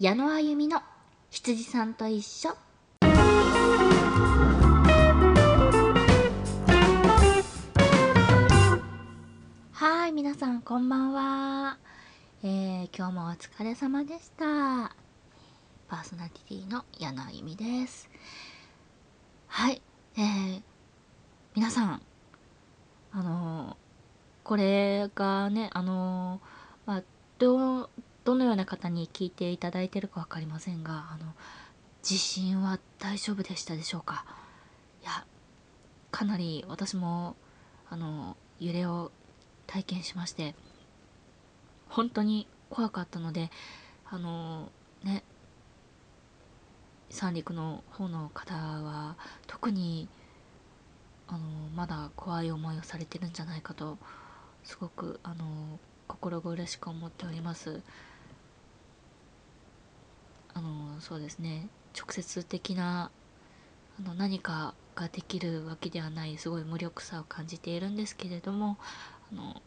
矢野あゆみの羊さんと一緒。はい皆さんこんばんは、えー、今日もお疲れ様でした。パーソナリティの矢野あゆみです。はいえー、皆さんあのー、これがねあのー、まあどどのような方に聞いていただいてるか分かりませんがあの地震は大丈夫でしたでしょうか？いやかなり私もあの揺れを体験しまして本当に怖かったのであのね三陸の方の方は特にあのまだ怖い思いをされてるんじゃないかとすごくあの心苦しく思っております。あのそうですね。直接的なあの何かができるわけではないすごい無力さを感じているんですけれどもあの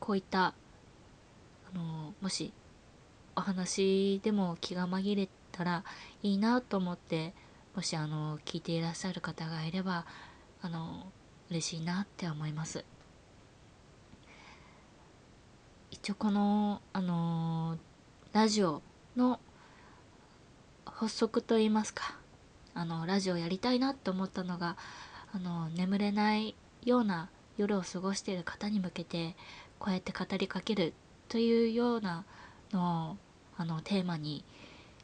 こういったあのもしお話でも気が紛れたらいいなと思ってもしあの聞いていらっしゃる方がいればあの嬉しいなって思います。一応このあのラジオの発足といいますかあのラジオやりたいなと思ったのがあの眠れないような夜を過ごしている方に向けてこうやって語りかけるというようなのをあのテーマに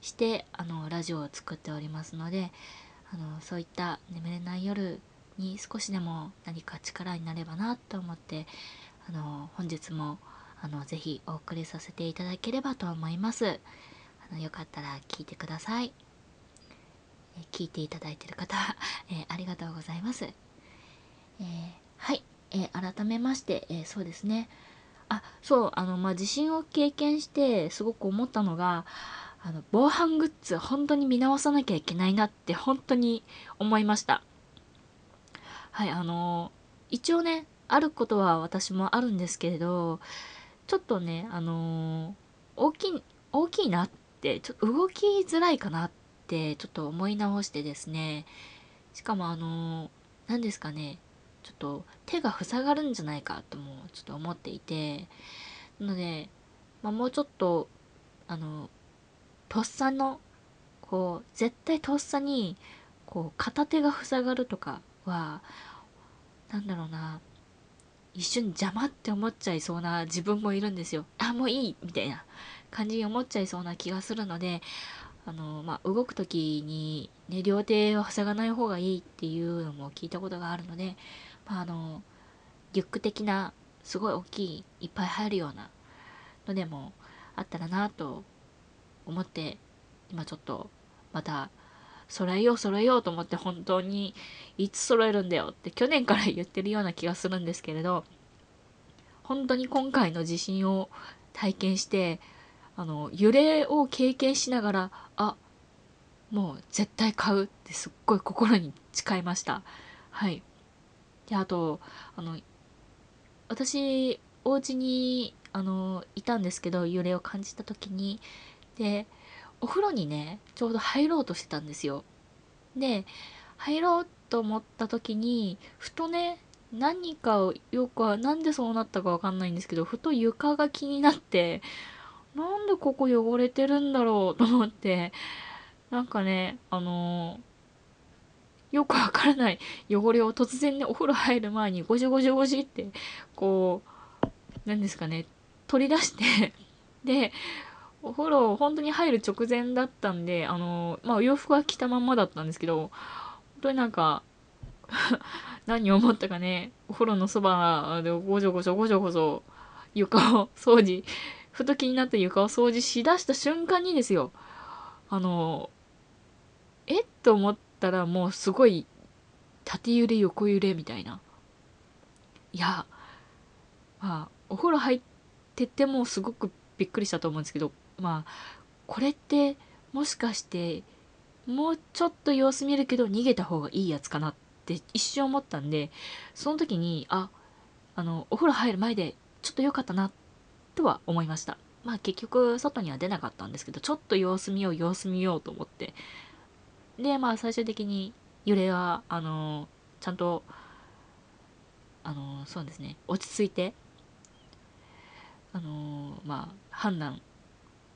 してあのラジオを作っておりますのであのそういった眠れない夜に少しでも何か力になればなと思ってあの本日もあのぜひお送りさせていただければと思います。あのよかったら聞いてください。え聞いていただいている方、えありがとうございます。えー、はい、え、改めまして、えそうですね。あ、そう、あの、まあ、地震を経験してすごく思ったのが、あの、防犯グッズ本当に見直さなきゃいけないなって本当に思いました。はい、あの、一応ね、あることは私もあるんですけれど、ちょっとね、あの大きい、大きいなっってちょっと動きづらいかなってちょっと思い直してですね。しかもあの何ですかね。ちょっと手が塞がるんじゃないかともちょっと思っていて。なので、まあ、もうちょっとあのとっさのこう絶対とっさにこう片手が塞がるとかは何だろうな。一瞬邪魔って思っちゃいそうな自分もいるんですよ。あ、もういいみたいな。感じに思っちゃいそうな気がするので、あの、まあ、動く時に、ね、両手を塞がない方がいいっていうのも聞いたことがあるので、まあ、あの、リュック的な、すごい大きい、いっぱい入るようなのでもあったらなと思って、今ちょっと、また、揃えよう揃えようと思って本当にいつ揃えるんだよって去年から言ってるような気がするんですけれど本当に今回の地震を体験してあの揺れを経験しながらあもう絶対買うってすっごい心に誓いました。はい。であとあの私お家にあのいたんですけど揺れを感じた時に。でお風呂にねちょうど入ろうとしてたんですよ。で入ろうと思った時にふとね何かをよくはなんでそうなったかわかんないんですけどふと床が気になってなんでここ汚れてるんだろうと思って。なんかねあのー、よくわからない汚れを突然ねお風呂入る前にゴシゴシゴシってこう何ですかね取り出してでお風呂本当に入る直前だったんで、あの、まあ、お洋服は着たまんまだったんですけど、本当になんか何を思ったかね、お風呂のそばでごじょごじょごじょごじょ床を掃除、ふと気になって床を掃除しだした瞬間にですよ、あの、えっと思ったらもうすごい縦揺れ横揺れみたいな。いや、まあ、お風呂入っててもすごくびっくりしたと思うんですけど、まあこれってもしかしてもうちょっと様子見るけど逃げた方がいいやつかなって一瞬思ったんでその時にああのお風呂入る前でちょっと良かったなってとは思いました。まあ結局外には出なかったんですけどちょっと様子見よう様子見ようと思って。でまあ最終的に揺れはあのちゃんとあのそうですね。落ち着いてあのまあ判断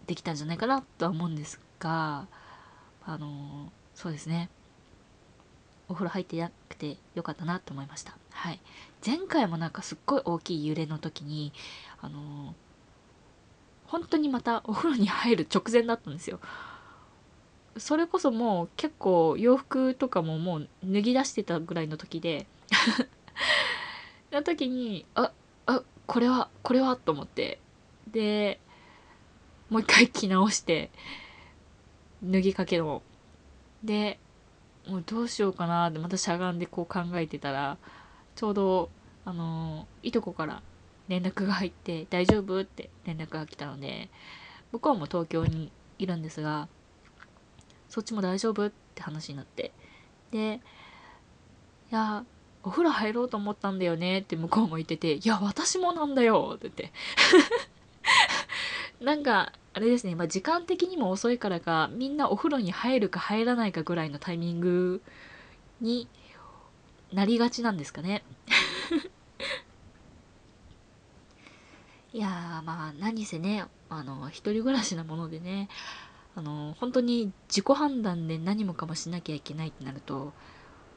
できたんじゃないかなとは思うんですがあのそうですね。お風呂入ってなくてよかったなと思いました。はい。前回もなんかすっごい大きい揺れの時にあの本当にまたお風呂に入る直前だったんですよ。それこそもう結構洋服とかももう脱ぎ出してたぐらいの時で の時にああこれはこれはと思って。でもう一回着直して脱ぎかけのでもうどうしようかなってまたしゃがんでこう考えてたらちょうどあのいとこから連絡が入って「大丈夫?」って連絡が来たので向こうも東京にいるんですがそっちも大丈夫？って話になってでいやお風呂入ろうと思ったんだよね？って向こうも言ってていや私もなんだよ！って言って。なんかあれですね、まあ、時間的にも遅いからかみんなお風呂に入るか入らないかぐらいのタイミングになりがちなんですかね。いやーまあ何せねあの一人暮らしなものでねあの本当に自己判断で何もかもしなきゃいけないってなると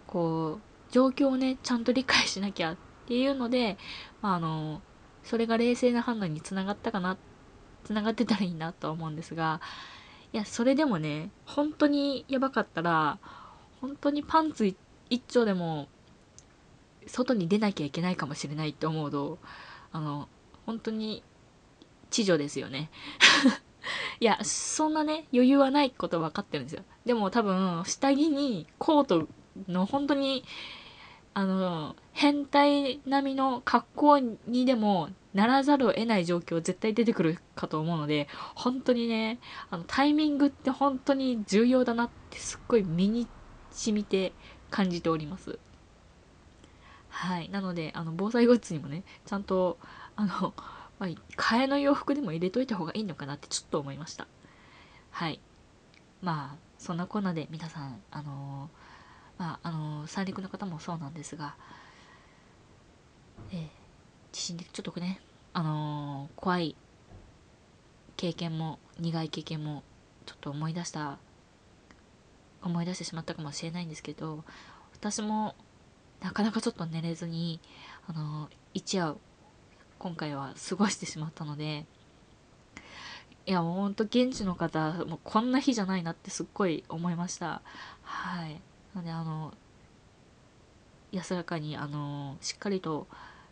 こう状況をねちゃんと理解しなきゃっていうので、まあ、あのそれが冷静な判断につながったかなつながってたらいいなとは思うんですがいやそれでもね本当にやばかったら本当にパンツ一丁でも外に出なきゃいけないかもしれないって思うとあの本当に知女ですよね。いやそんなね余裕はないこと分かってるんですよ。でも多分下着にコートの本当にあの変態並みの格好にでもならざるを得ない状況絶対出てくるかと思うので本当にねあのタイミングって本当に重要だなってすっごい身に染みて感じております。はい。なのであの防災グッズにもねちゃんとあの、まあ、替えの洋服でも入れといた方がいいのかなってちょっと思いました。はい。まあそんなこんなで皆さんあのまああの三陸の方もそうなんですがえー、地震でちょっとね。あのー、怖い経験も苦い経験もちょっと思い出した思い出してしまったかもしれないんですけど私もなかなかちょっと寝れずにあの一夜今回は過ごしてしまったのでいやもうほんと現地の方もうこんな日じゃないなってすっごい思いました。はい。なのであの安らかにあのしっかりと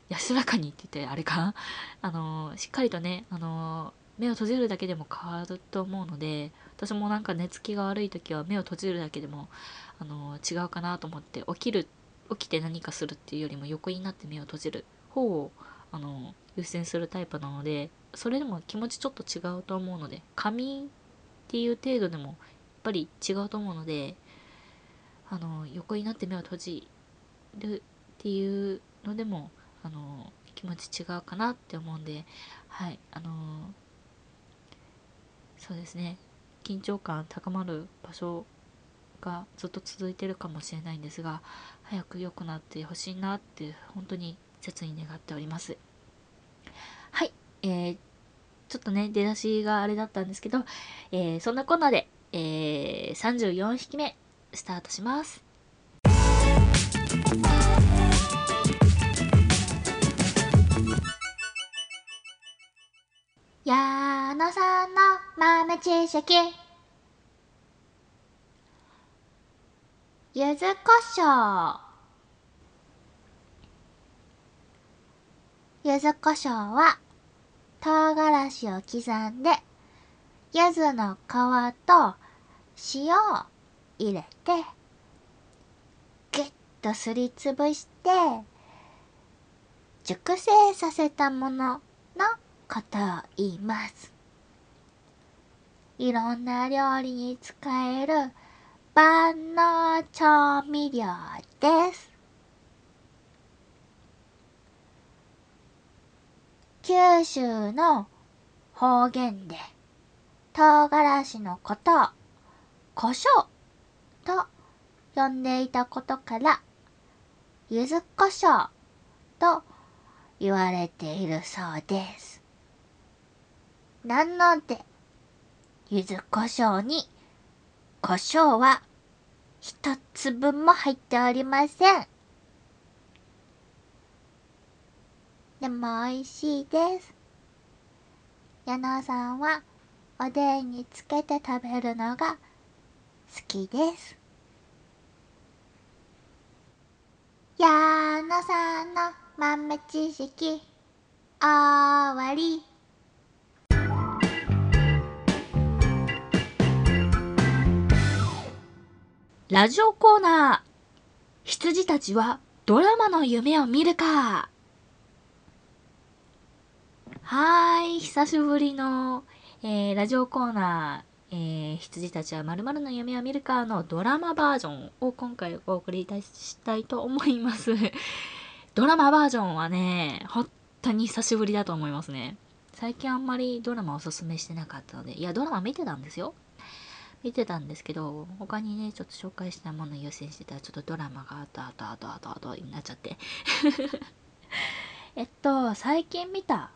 安らかにって言ってあれか？あのしっかりとねあの目を閉じるだけでも変わると思うので私もなんか寝つきが悪い時は目を閉じるだけでもあの違うかなと思って起きる起きて何かするっていうよりも横になって目を閉じる方をあの優先するタイプなのでそれでも気持ちちょっと違うと思うので仮眠っていう程度でもやっぱり違うと思うのであの横になって目を閉じるっていうのでもあの気持ち違うかなって思うんではいあのそうですね。緊張感高まる場所がずっと続いてるかもしれないんですが早く良くなってほしいなって本当に切に願っております。えー、ちょっとね出だしがあれだったんですけど、えー、そんなこんなで、えー、34匹目スタートします。矢野さんの豆知識。柚子胡椒柚子胡椒は唐辛子を刻んで柚子の皮と塩を入れてギュッとすりつぶして熟成させたもののことを言います。いろんな料理に使える万能調味料です。九州の方言で唐辛子のことを胡椒と呼んでいたことから柚子胡椒と言われているそうです。なので、柚子胡椒に胡椒は一粒も入っておりません。でも美味しいです。矢野さんはおでんにつけて食べるのが好きです。矢野さんの豆知識終わり。ラジオコーナー羊たちはドラマの夢を見るかはーい、久しぶりの、えー、ラジオコーナー、えー、羊たちは〇〇の夢を見るかのドラマバージョンを今回お送りいたしたいと思います。ドラマバージョンはね、本当に久しぶりだと思いますね。最近あんまりドラマおすすめしてなかったので、いや、ドラマ見てたんですよ。見てたんですけど、他にね、ちょっと紹介したもの優先してたら、ちょっとドラマがあとあとあとあとあとになっちゃって。えっと、最近見た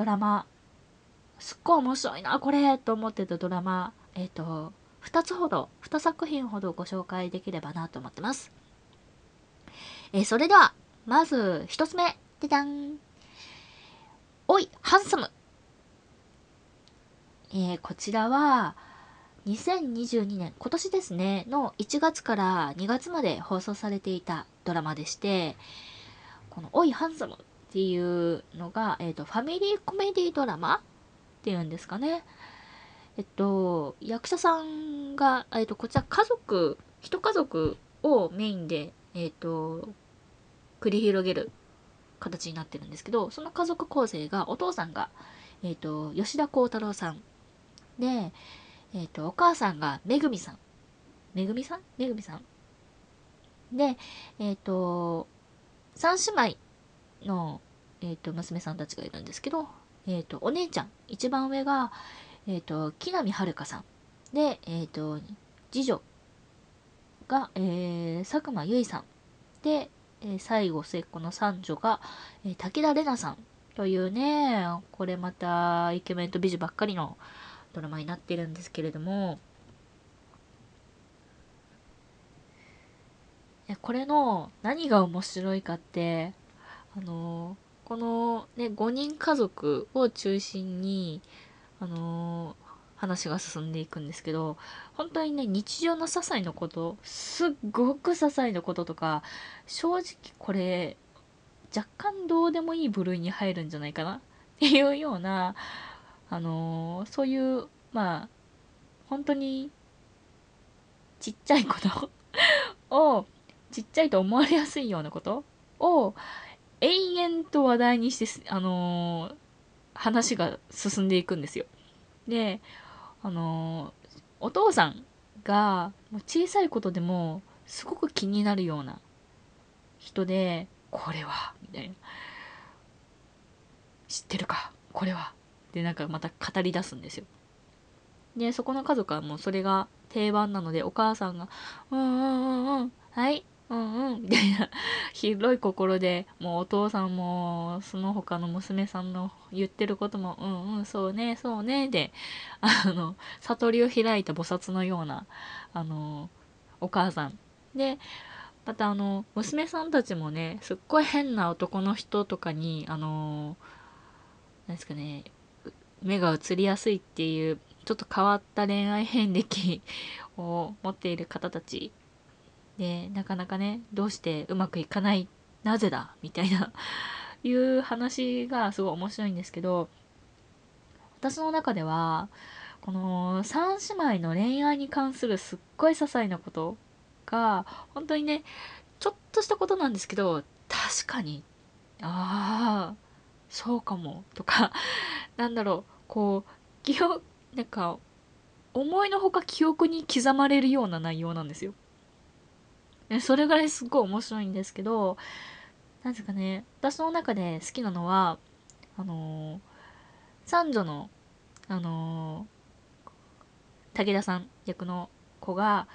ドラマ、すっごい面白いな、これと思ってたドラマ、えっと、2つほど、2作品ほどご紹介できればなと思ってます。えーそれでは、まず1つ目、でだん。おい、ハンサム。えーこちらは、2022年、今年ですね、の1月から2月まで放送されていたドラマでして、この、おい、ハンサムっていうのが、えっ、と、ファミリーコメディドラマっていうんですかね。えっと、役者さんが、えっと、こちら家族、一家族をメインで、えっと、繰り広げる形になってるんですけど、その家族構成が、お父さんが、えっと、吉田鋼太郎さん。で、えっ、と、お母さんがめぐみさん。めぐみさん？めぐみさん？で、えっ、と、三姉妹の、えっ、と、娘さんたちがいるんですけど、えっ、と、お姉ちゃん、一番上が、えっ、と、木南遥さん。で、えっ、と、次女が、えー、佐久間由衣さん。で、えー最後、末っ子の三女が、えー武田玲奈さん。というね、これまたイケメンと美女ばっかりのドラマになってるんですけれども、これの何が面白いかって、あの、このね、5人家族を中心に、あの、話が進んでいくんですけど、本当にね、日常の些細なこと、すっごく些細なこととか、正直これ、若干どうでもいい部類に入るんじゃないかなっていうような、あのーそういう、まあ、本当に、ちっちゃいことを、ちっちゃいと思われやすいようなことを、延々と話題にして、あのー話が進んでいくんですよ。で、あのーお父さんが、小さいことでも、すごく気になるような人で、これは、みたいな。知ってるか？これは。で、なんかまた語り出すんですよ。で、そこの家族はもうそれが定番なので、お母さんが、うんうんうんうん、はい、うんうん、みたいな、広い心で、もうお父さんも、その他の娘さんの言ってることも、うんうん、そうね、そうね、で、あの、悟りを開いた菩薩のような、あの、お母さん。で、またあの、娘さんたちもね、すっごい変な男の人とかに、あの、なんですかね、目が移りやすいっていうちょっと変わった恋愛遍歴を持っている方たちでなかなかねどうしてうまくいかないなぜだみたいな いう話がすごい面白いんですけど私の中ではこの三姉妹の恋愛に関するすっごい些細なことが本当にねちょっとしたことなんですけど確かにああそうかもとか なんだろうこう記憶なんか思いのほか記憶に刻まれるような内容なんですよ。それぐらいすっごい面白いんですけどなんですかね私の中で好きなのはあのー三女のあのー、武田さん役の子が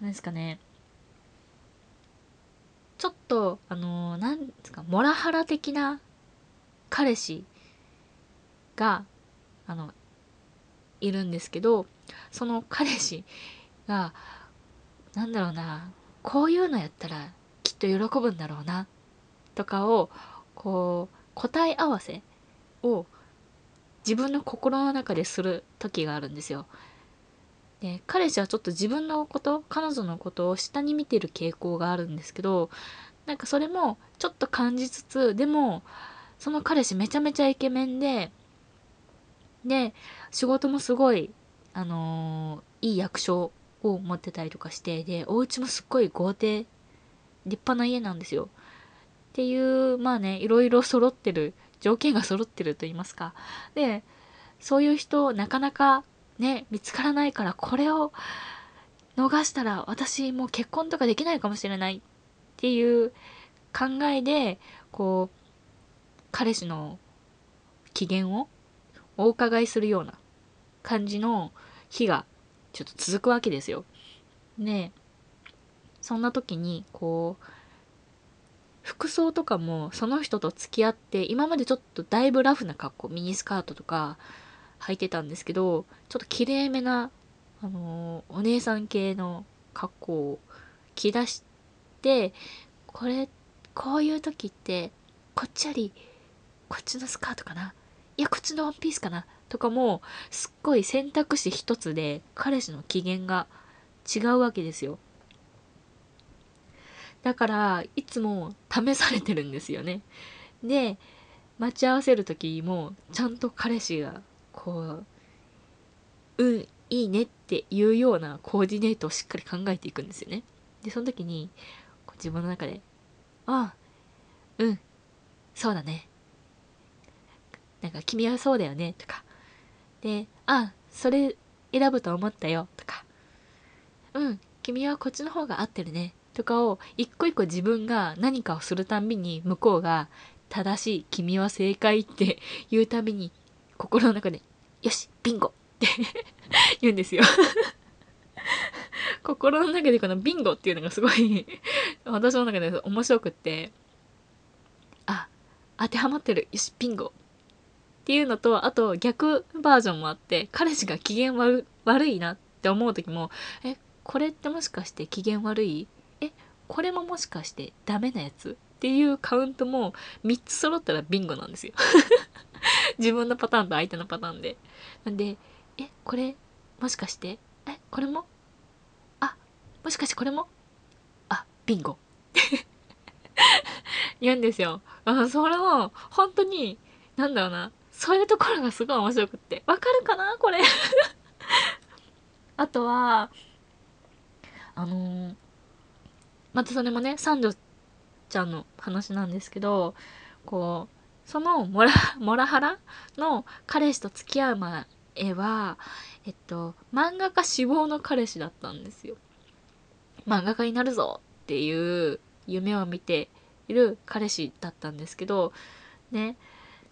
何ですかねちょっとあのー、なんですかモラハラ的な彼氏があのいるんですけどその彼氏がなんだろうなこういうのやったらきっと喜ぶんだろうなとかをこう答え合わせを自分の心の中でする時があるんですよ。で彼氏はちょっと自分のこと彼女のことを下に見てる傾向があるんですけどなんかそれもちょっと感じつつでもその彼氏めちゃめちゃイケメンでで仕事もすごいあのー、いい役所を持ってたりとかしてでお家もすっごい豪邸立派な家なんですよ。っていうまあねいろいろ揃ってる条件が揃ってると言いますか。でそういう人なかなかね見つからないからこれを逃したら私もう結婚とかできないかもしれない。っていう考えでこう彼氏の機嫌をお伺いするような感じの日がちょっと続くわけですよ。でそんな時にこう服装とかもその人と付き合って今までちょっとだいぶラフな格好ミニスカートとか履いてたんですけどちょっと綺麗めな、あのー、お姉さん系の格好を着出してこれこういう時ってこっちよりこっちのスカートかな？いやこっちのワンピースかな？とかもすっごい選択肢一つで彼氏の機嫌が違うわけですよ。だからいつも試されてるんですよね。で待ち合わせる時もちゃんと彼氏がこううんいいねっていうようなコーディネートをしっかり考えていくんですよね。でその時に自分の中でああうんそうだね。なんか君はそうだよねとかであそれ選ぶと思ったよとかうん君はこっちの方が合ってるねとかを一個一個自分が何かをするたんびに向こうが正しい君は正解って 言うたびに心の中でよしビンゴって 言うんですよ。心の中でこのビンゴっていうのがすごい私の中で面白くってあ当てはまってる。よしビンゴっていうのとあと逆バージョンもあって彼氏が機嫌悪いなって思う時もえこれってもしかして機嫌悪い？えこれももしかしてダメなやつ？っていうカウントも3つ揃ったらビンゴなんですよ。自分のパターンと相手のパターンで。なんで、え、これ、もしかして？え、これも？あ、もしかしてこれも？あ、ビンゴ。言うんですよ。あそれも、本当に、なんだろうな、そういうところがすごい面白くって。わかるかな？これ あとは、あのー、またそれもね三女ちゃんの話なんですけどこうそのモラモラハラの彼氏と付き合う前はえっと漫画家志望の彼氏だったんですよ。漫画家になるぞっていう夢を見ている彼氏だったんですけどね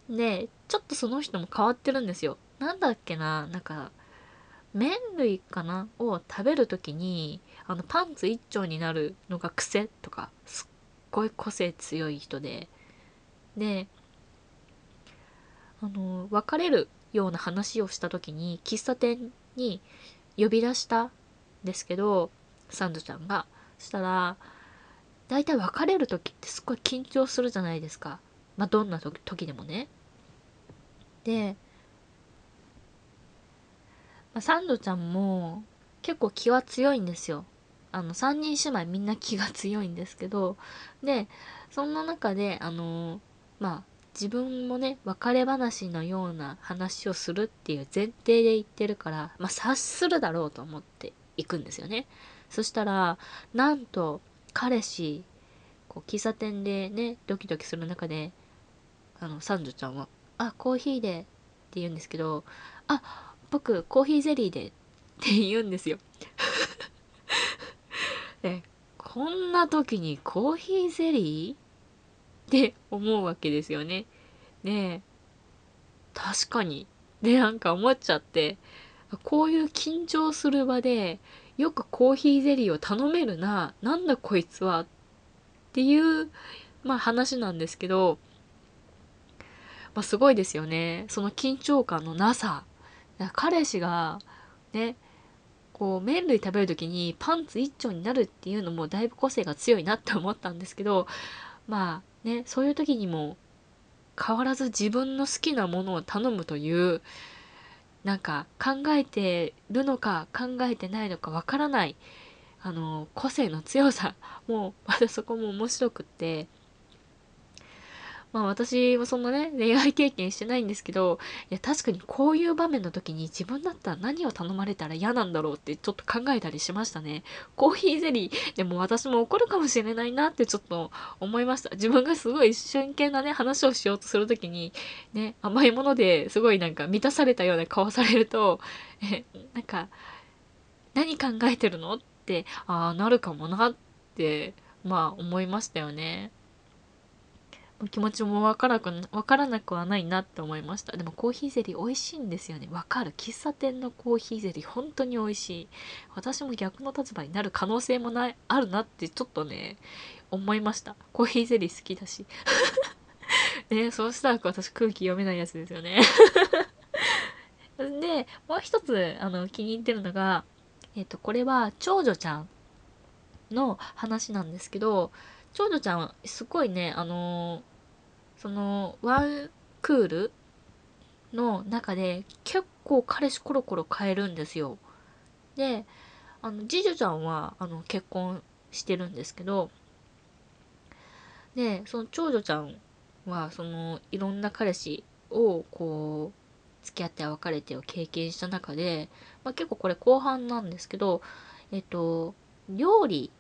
でちょっとその人も変わってるんですよ。なんだっけななんか麺類かなを食べる時にあのパンツ一丁になるのが癖とかすっごい個性強い人で。であの別れるような話をした時に喫茶店に呼び出したんですけどサンドちゃんが。したら大体別れる時ってすっごい緊張するじゃないですか。まあどんな時でもね。でまあ、サンドちゃんも結構気は強いんですよ。あの3人姉妹みんな気が強いんですけど。でそんな中であのまあ自分もね別れ話のような話をするっていう前提で言ってるからまあ察するだろうと思って行くんですよね。そしたらなんと彼氏こう喫茶店でねドキドキする中であのサンドちゃんは「あコーヒーで」って言うんですけど「あ僕コーヒーゼリーでって言うんですよで こんな時にコーヒーゼリーって思うわけですよね。ね確かにでなんか思っちゃってこういう緊張する場でよくコーヒーゼリーを頼めるななんだこいつはっていうまあ話なんですけど、まあ、すごいですよね。その緊張感のなさ。彼氏がねこう麺類食べる時にパンツ一丁になるっていうのもだいぶ個性が強いなって思ったんですけどまあねそういう時にも変わらず自分の好きなものを頼むというなんか考えてるのか考えてないのかわからないあの個性の強さ。もうまだそこも面白くって。まあ私もそんなね、恋愛経験してないんですけど、いや確かにこういう場面の時に自分だったら何を頼まれたら嫌なんだろうってちょっと考えたりしましたね。コーヒーゼリー、でも私も怒るかもしれないなってちょっと思いました。自分がすごい真剣なね、話をしようとする時に、ね、甘いものですごいなんか満たされたような顔されると、え、なんか、何考えてるのって、ああ、なるかもなって、まあ思いましたよね。気持ちもわからくわからなくはないなって思いました。でもコーヒーゼリー美味しいんですよね。わかる喫茶店のコーヒーゼリー本当に美味しい。私も逆の立場になる可能性もないあるなってちょっとね思いました。コーヒーゼリー好きだし。ねそうしたら私空気読めないやつですよね。でもう一つあの気に入ってるのがえっ、とこれは長女ちゃんの話なんですけど長女ちゃんはすごいねあのーそのワンクールの中で結構彼氏コロコロ変えるんですよ。で、あの、次女ちゃんは、あの、結婚してるんですけど、で、その長女ちゃんは、その、いろんな彼氏を、こう、付き合って別れてを経験した中で、まあ、結構これ後半なんですけど、えっと、料理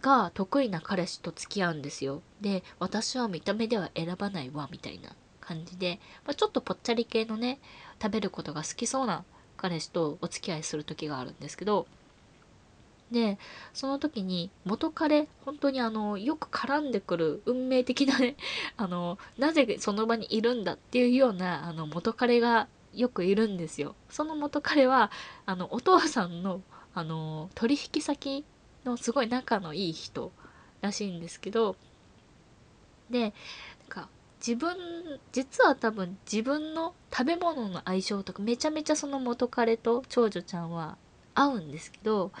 が得意な彼氏と付き合うんですよ。で、私は見た目では選ばないわ、みたいな感じで、まあ、ちょっとぽっちゃり系のね、食べることが好きそうな彼氏とお付き合いする時があるんですけど、で、その時に元彼、本当にあの、よく絡んでくる運命的なね、あの、なぜその場にいるんだっていうような、あの、元彼がよくいるんですよ。その元彼は、あの、お父さんの、あの、取引先のすごい仲のいい人らしいんですけどでなんか自分実は多分自分の食べ物の相性とかめちゃめちゃその元彼と長女ちゃんは合うんですけど、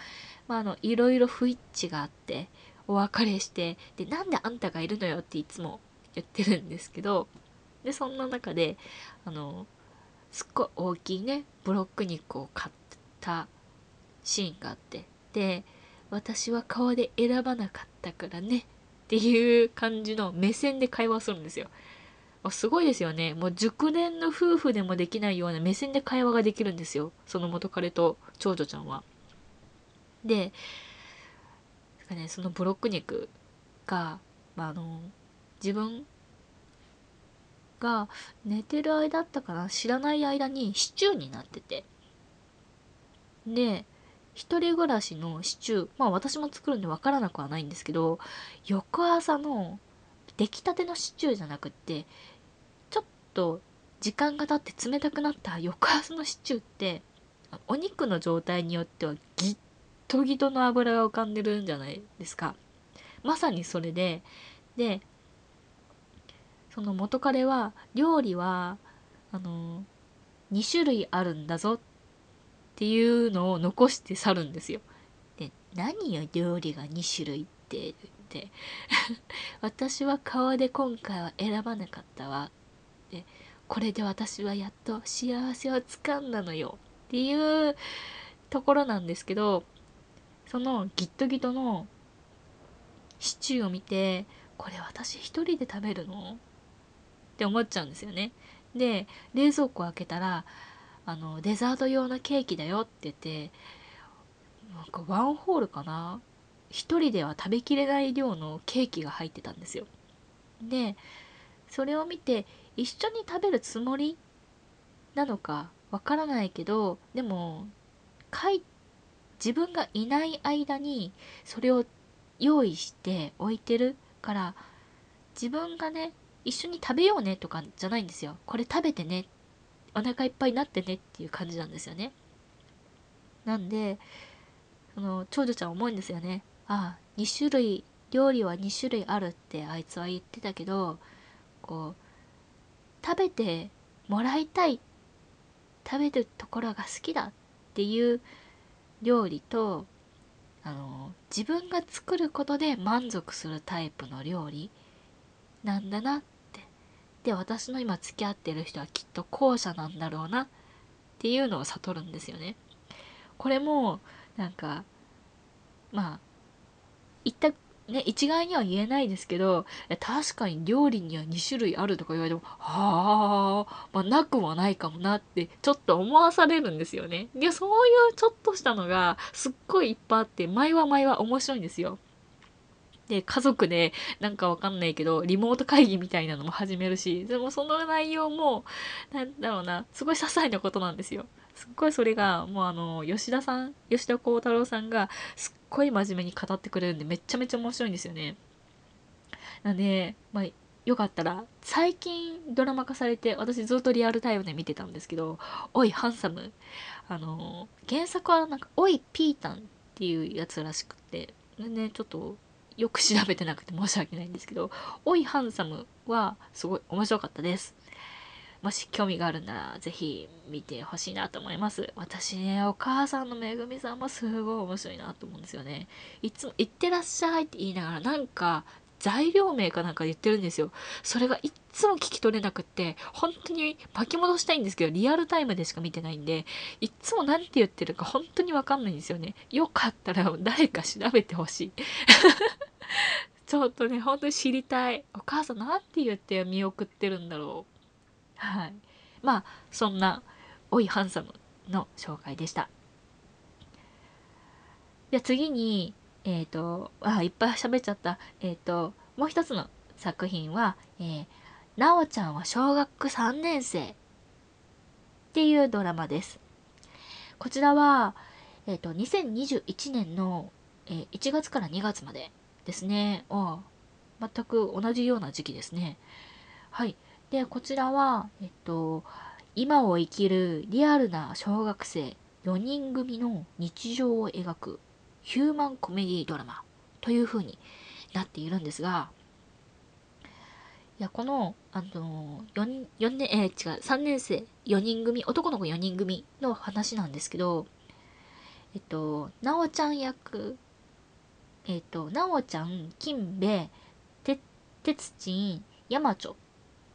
まあ、あのいろいろ不一致があってお別れしてでなんであんたがいるのよっていつも言ってるんですけどでそんな中であのすっごい大きいねブロック肉を買ったシーンがあってで私は顔で選ばなかったからねっていう感じの目線で会話するんですよ。すごいですよね。もう熟年の夫婦でもできないような目線で会話ができるんですよ。その元彼と長女ちゃんは。で、かね、そのブロック肉が、まあ、あの、自分が寝てる間だったかな知らない間にシチューになってて。で、一人暮らしのシチューまあ私も作るんで分からなくはないんですけど翌朝の出来たてのシチューじゃなくってちょっと時間が経って冷たくなった翌朝のシチューってお肉の状態によってはギットギトの油が浮かんでるんじゃないですか。まさにそれででその元彼は料理はあの2種類あるんだぞっていうのを残して去るんですよ。で、何よ料理が2種類って言って。私は顔で今回は選ばなかったわ。で、これで私はやっと幸せをつかんだのよ。っていうところなんですけど、そのギットギトのシチューを見て、これ私一人で食べるの？って思っちゃうんですよね。で、冷蔵庫開けたら、あのデザート用のケーキだよって言ってなんかワンホールかな？1人では食べきれない量のケーキが入ってたんですよ。でそれを見て一緒に食べるつもりなのかわからないけどでもかい自分がいない間にそれを用意して置いてるから自分がね一緒に食べようねとかじゃないんですよ。これ食べてねお腹いっぱいになってねっていう感じなんですよね。なんでその長女ちゃん思うんですよね。ああ2種類料理は2種類あるってあいつは言ってたけどこう食べてもらいたい食べるところが好きだっていう料理とあの自分が作ることで満足するタイプの料理なんだなっで私の今付き合ってる人はきっと後者なんだろうなっていうのを悟るんですよね。これもなんかまあ言ったね、一概には言えないですけど、確かに料理には2種類あるとか言われても、はあ、まあ、なくはないかもなって、ちょっと思わされるんですよね。いや、そういうちょっとしたのが、すっごいいっぱいあって、前は前は面白いんですよ。で、家族で、なんかわかんないけど、リモート会議みたいなのも始めるし、でもその内容も、なんだろうな、すごい些細なことなんですよ。すっごいそれが、もうあの、吉田さん、吉田幸太郎さんが、すっごい真面目に語ってくれるんで、めちゃめちゃ面白いんですよね。なんで、まあ、よかったら、最近ドラマ化されて、私ずっとリアルタイムで見てたんですけど、おい、ハンサム。あの、原作はなんか、おい、ピータンっていうやつらしくて、ね、ちょっと、よく調べてなくて申し訳ないんですけど、おい、ハンサムは、すごい面白かったです。もし興味があるなら、ぜひ見てほしいなと思います。私ね、お母さんのめぐみさんもすごい面白いなと思うんですよね。いつも、いってらっしゃいって言いながら、なんか、材料名かなんか言ってるんですよ。それがいっつも聞き取れなくって、本当に巻き戻したいんですけど、リアルタイムでしか見てないんで、いっつも何て言ってるか本当にわかんないんですよね。よかったら誰か調べてほしい。ちょっとね、本当に知りたい。お母さん何て言って見送ってるんだろう。はい。まあ、そんな、おいハンサムの紹介でした。で、次に、えっ、ー、と、あ、いっぱい喋っちゃった。えっ、ー、と、もう一つの作品は、えー、なおちゃんは小学3年生っていうドラマです。こちらは、えっ、と、2021年の、え、1月から2月までですね。あ全く同じような時期ですね。はい。で、こちらは、えっと、今を生きるリアルな小学生4人組の日常を描くヒューマンコメディドラマという風になっているんですが、いや、この、あの、4, 4年、えー、違う、3年生4人組、男の子4人組の話なんですけど、えっと、なおちゃん役、えっと、なおちゃん、金兵衛、て、てつちん、山ちょっ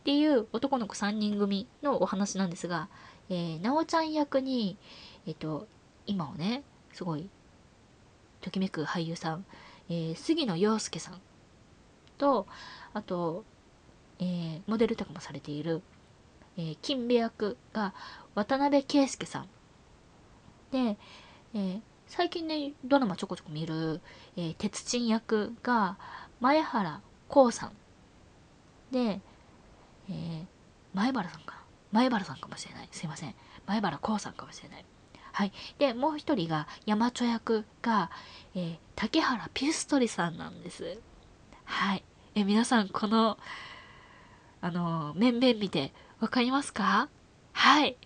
ていう男の子3人組のお話なんですが、えー、なおちゃん役に、えっ、と、今をね、すごい、ときめく俳優さん、えー、杉野遥亮さんと、あと、えー、モデルとかもされている、えー、金兵衛役が渡辺圭介さん。で、えー、最近ね、ドラマちょこちょこ見る、えー、鉄人役が前原光さん。で、えー、前原さんか前原さんかもしれない。すいません。前原光さんかもしれない。はい。で、もう一人が、山町役が、えー、竹原ピュストリさんなんです。はい。え、皆さん、この、あの、面々見て、わかりますか？はい。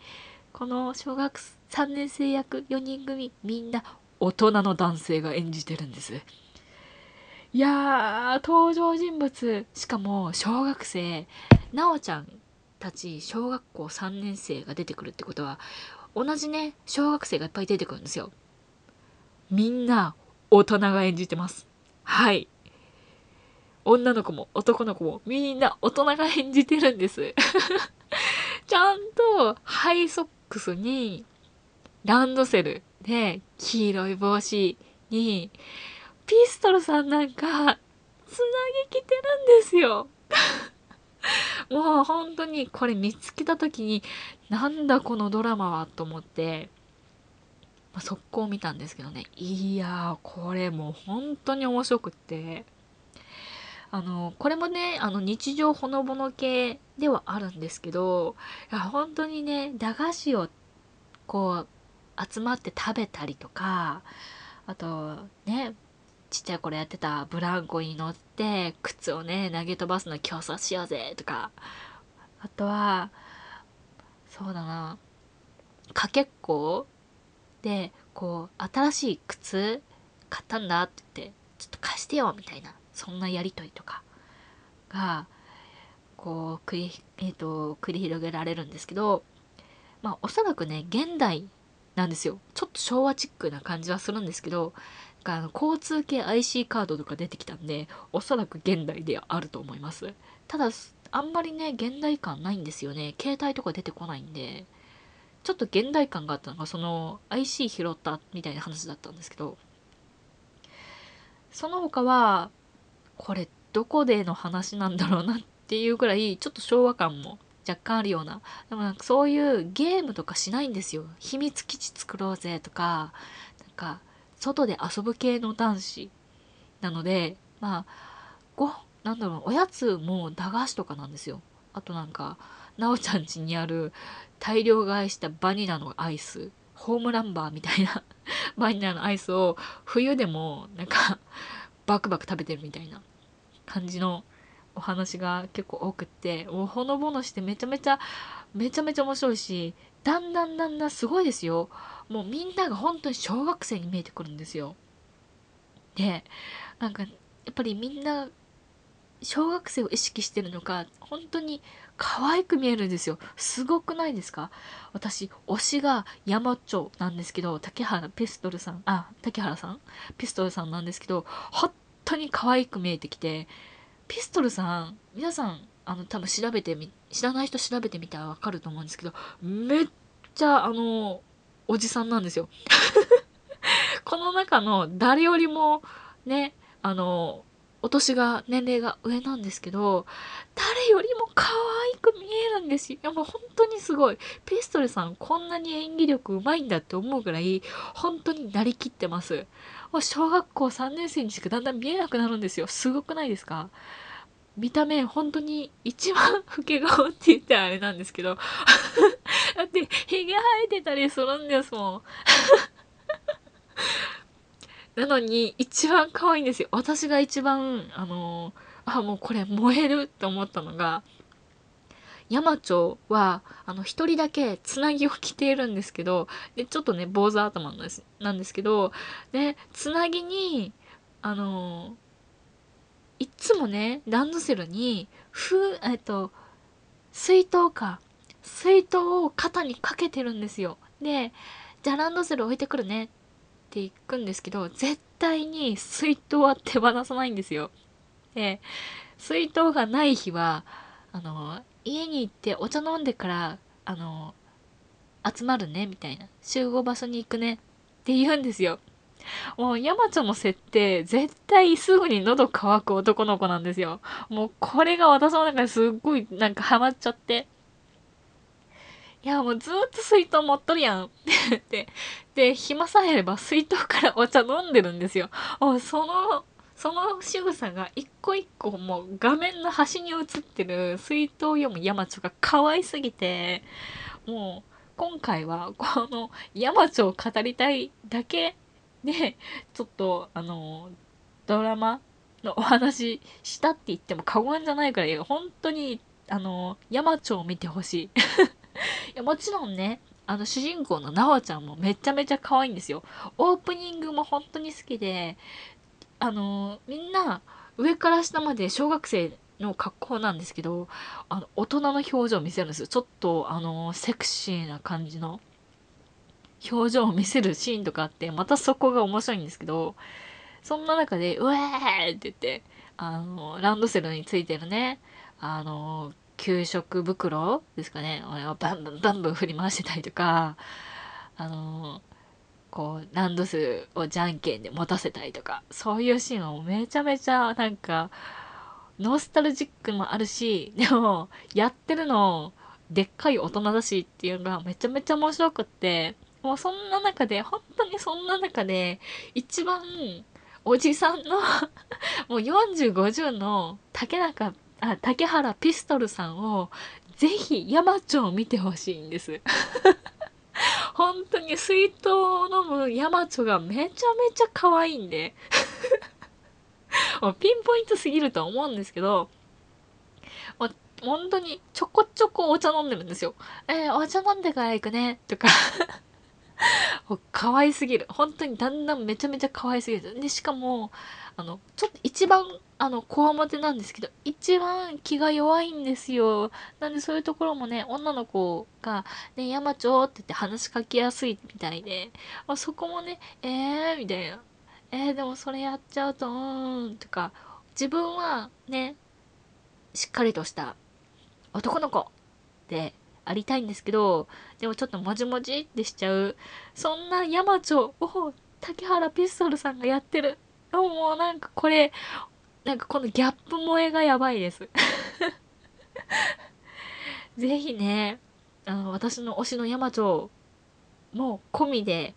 この小学3年生役4人組、みんな大人の男性が演じてるんです。いやー、登場人物、しかも小学生、なおちゃんたち小学校3年生が出てくるってことは同じね小学生がいっぱい出てくるんですよ。みんな大人が演じてます。はい。女の子も男の子もみんな大人が演じてるんです。ちゃんとハイソックスにランドセルで黄色い帽子にピストルさんなんかつなぎ着てるんですよ。もう本当にこれ見つけた時になんだこのドラマはと思って、まあ、速攻見たんですけどね。いやーこれもう本当に面白くって。あのこれもねあの日常ほのぼの系ではあるんですけどいや本当にね駄菓子をこう集まって食べたりとかあとねちっちゃい頃やってたブランコに乗って靴をね投げ飛ばすの競争しようぜとかあとはそうだな。かけっこでこう新しい靴買ったんだって言ってちょっと貸してよみたいなそんなやりとりとかがこう繰り,、えーと、繰り広げられるんですけどまあおそらくね現代なんですよ。ちょっと昭和チックな感じはするんですけどあの交通系 IC カードとか出てきたんでおそらく現代であると思います。ただあんまりね現代感ないんですよね。携帯とか出てこないんで。ちょっと現代感があったのがその IC 拾ったみたいな話だったんですけど。その他はこれどこでの話なんだろうなっていうぐらいちょっと昭和感も若干あるような。でもなんかそういうゲームとかしないんですよ。秘密基地作ろうぜとかなんか外で遊ぶ系の男子なのでまあごなんだろうおやつも駄菓子とかなんですよ。あとなんかなおちゃん家にある大量買いしたバニラのアイスホームランバーみたいな バニラのアイスを冬でもなんかバクバク食べてるみたいな感じのお話が結構多くってもうほのぼのしてめちゃめちゃめちゃめちゃ面白いしだんだんだんだんすごいですよ。もうみんなが本当に小学生に見えてくるんですよ。でなんかやっぱりみんな小学生を意識してるのか本当に可愛く見えるんですよ。すごくないですか？私推しが山町なんですけど竹原ピストルさんあ竹原さん？ピストルさんなんですけど本当に可愛く見えてきてピストルさん皆さんあの多分調べてみ知らない人調べてみたらわかると思うんですけどめっちゃあのおじさんなんですよ。この中の誰よりもねあのお年が年齢が上なんですけど誰よりも可愛く見えるんですよ。いやもう本当にすごい。ピストルさんこんなに演技力うまいんだって思うぐらい本当になりきってます。小学校3年生にしかだんだん見えなくなるんですよ。すごくないですか？見た目本当に一番老け顔って言ってあれなんですけど だってひげ生えてたりするんですもん なのに一番可愛いんですよ。私が一番あのあもうこれ燃えるって思ったのが山町はあの一人だけつなぎを着ているんですけどでちょっとね坊主頭なんですなんですけどでつなぎにあのいつもねランドセルにふえっと水筒か水筒を肩にかけてるんですよ。でじゃあランドセル置いてくるねっていくんですけど絶対に水筒は手放さないんですよ。で水筒がない日はあの家に行ってお茶飲んでからあの集まるねみたいな集合場所に行くねって言うんですよ。もう山ちゃんの設定絶対すぐに喉乾く男の子なんですよ。もうこれが私の中ですっごいなんかハマっちゃって。いや、もうずっと水筒持っとるやん って、で、暇さえあれば水筒からお茶飲んでるんですよ。もうその、その仕草が一個一個もう画面の端に映ってる水筒を読む山町が可愛すぎて、もう今回は この山町を語りたいだけで、ちょっとあの、ドラマのお話したって言っても過言じゃないくらい、本当にあの、山町を見てほしい。いやもちろんねあの主人公のなおちゃんもめちゃめちゃ可愛いんですよオープニングも本当に好きであのみんな上から下まで小学生の格好なんですけどあの大人の表情を見せるんですよちょっとあのセクシーな感じの表情を見せるシーンとかあってまたそこが面白いんですけどそんな中で「うえー!」って言ってあのランドセルについてるねあの給食袋ですかね。をバンバンバンバン振り回してたりとかあのこうランドセルをじゃんけんで持たせたりとかそういうシーンはめちゃめちゃなんかノスタルジックもあるしでもやってるのでっかい大人だしっていうのがめちゃめちゃ面白くってもうそんな中で本当にそんな中で一番おじさんのもう4050の竹中あ竹原ピストルさんをぜひ山町を見てほしいんです 本当に水筒を飲む山町がめちゃめちゃ可愛いんで もうピンポイントすぎるとは思うんですけど、もう本当にちょこちょこお茶飲んでるんですよ。えー、お茶飲んでから行くね、とか 可愛すぎる。本当にだんだんめちゃめちゃ可愛すぎる。で、しかも、あの、ちょっと一番、あの、こわもてなんですけど、一番気が弱いんですよ。なんでそういうところもね、女の子が、ね、山町って言って話しかけやすいみたいで、まあ、そこもね、えー、みたいな。えー、でもそれやっちゃうと、うーん、とか、自分はね、しっかりとした男の子でありたいんですけど、でもちょっともじもじってしちゃう、そんな山町を竹原ピストルさんがやってる。もうなんかこれ、なんかこのギャップ萌えがやばいです。ぜひね、あの、私の推しの山町も込みで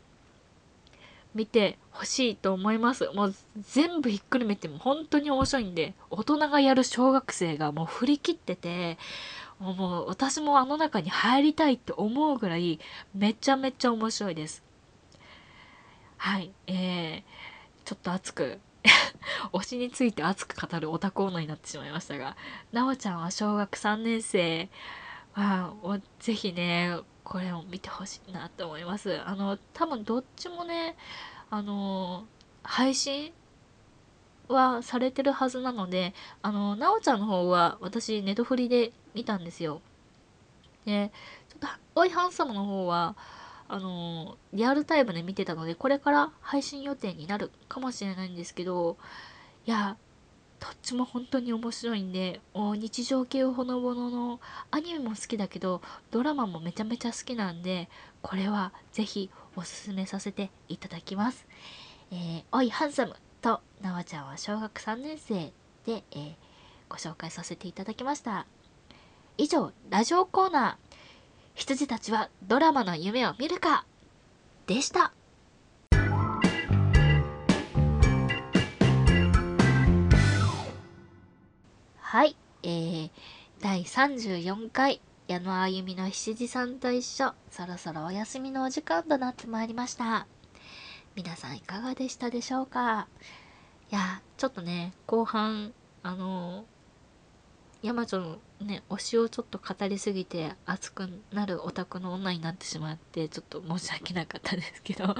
見てほしいと思います。もう全部ひっくるめても本当に面白いんで、大人がやる小学生がもう振り切ってて、もう私もあの中に入りたいって思うぐらいめちゃめちゃ面白いです。はい、えー、ちょっと熱く 推しについて熱く語るオタク女になってしまいましたが、なおちゃんは小学3年生は、ぜひね、これを見てほしいなと思います。あの、多分どっちもね、あの、配信はされてるはずなので、あの、なおちゃんの方は私ネトフリで見たんですよ。で、ちょっと、おいハンサムの方は、あの、リアルタイムで見てたので、これから配信予定になるかもしれないんですけど、いや、どっちも本当に面白いんで、日常系ほのぼののアニメも好きだけど、ドラマもめちゃめちゃ好きなんで、これはぜひおすすめさせていただきます。えー、おいハンサムとなわちゃんは小学3年生で、えー、ご紹介させていただきました。以上、ラジオコーナー、羊たちはドラマの夢を見るか？でした。はい、えー、第34回矢野あゆみの七時さんと一緒、そろそろお休みのお時間となってまいりました。皆さんいかがでしたでしょうか？いや、ちょっとね、後半、あの、山女のね、推しをちょっと語りすぎて熱くなるオタクの女になってしまって、ちょっと申し訳なかったですけど ちょっ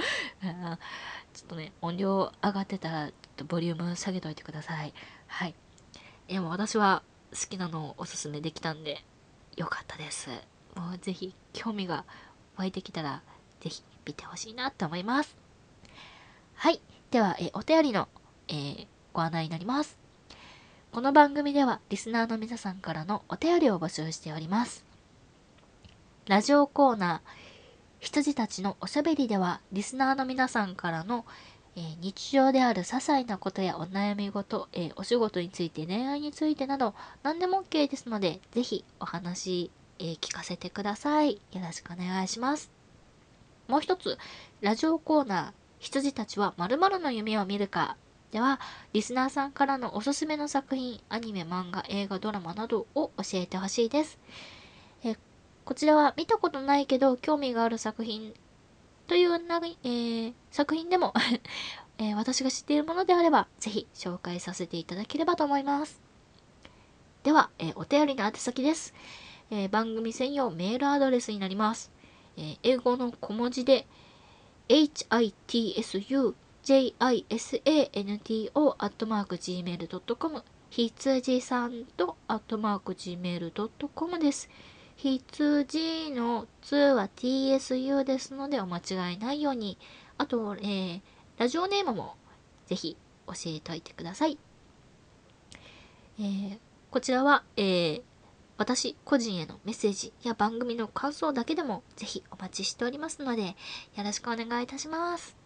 とね、音量上がってたら、ちょっとボリューム下げといてください。はい。でも私は好きなのをおすすめできたんで、よかったです。もうぜひ興味が湧いてきたら、ぜひ見てほしいなと思います。はい。では、えお便りの、えー、ご案内になります。この番組ではリスナーの皆さんからのお便りを募集しております。ラジオコーナー、羊たちのおしゃべりではリスナーの皆さんからのえー、日常である些細なことやお悩み事、えー、お仕事について恋愛についてなど何でも OK ですのでぜひお話、えー、聞かせてください。よろしくお願いします。もう一つ、ラジオコーナー、羊たちは〇〇の夢を見るかでは、リスナーさんからのおすすめの作品、アニメ、漫画、映画、ドラマなどを教えてほしいです。えこちらは見たことないけど興味がある作品というな、えー、作品でも えー、私が知っているものであれば、ぜひ紹介させていただければと思います。では、えー、お便りの宛先です、え番組専用メールアドレスになります。え英語の小文字で、hitsu jisanto.gmail.com ひつじさんと .gmail.com です。羊の2は TSU ですのでお間違いないように。あと、えー、ラジオネームもぜひ教えておいてください。えー、こちらは、えー、私個人へのメッセージや番組の感想だけでもぜひお待ちしておりますので、よろしくお願いいたします。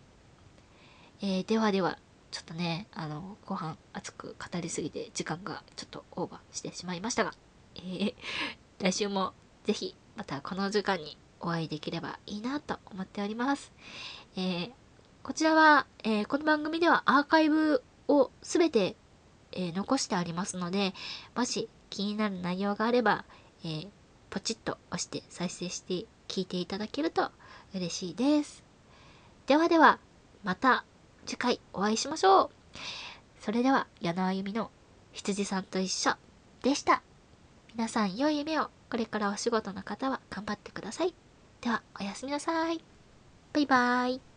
えー、ではでは、ちょっとね、あの、後半熱く語りすぎて時間がちょっとオーバーしてしまいましたが、えー、来週もぜひまたこの時間にお会いできればいいなと思っております。えー、こちらは、えー、この番組ではアーカイブをすべて、えー、残してありますので、もし気になる内容があれば、えー、ポチッと押して再生して聞いていただけると嬉しいです。ではでは、また次回お会いしましょう。それでは矢野あゆみの羊さんと一緒でした。皆さん良い夢を。これからお仕事の方は頑張ってください。ではおやすみなさい。バイバーイ。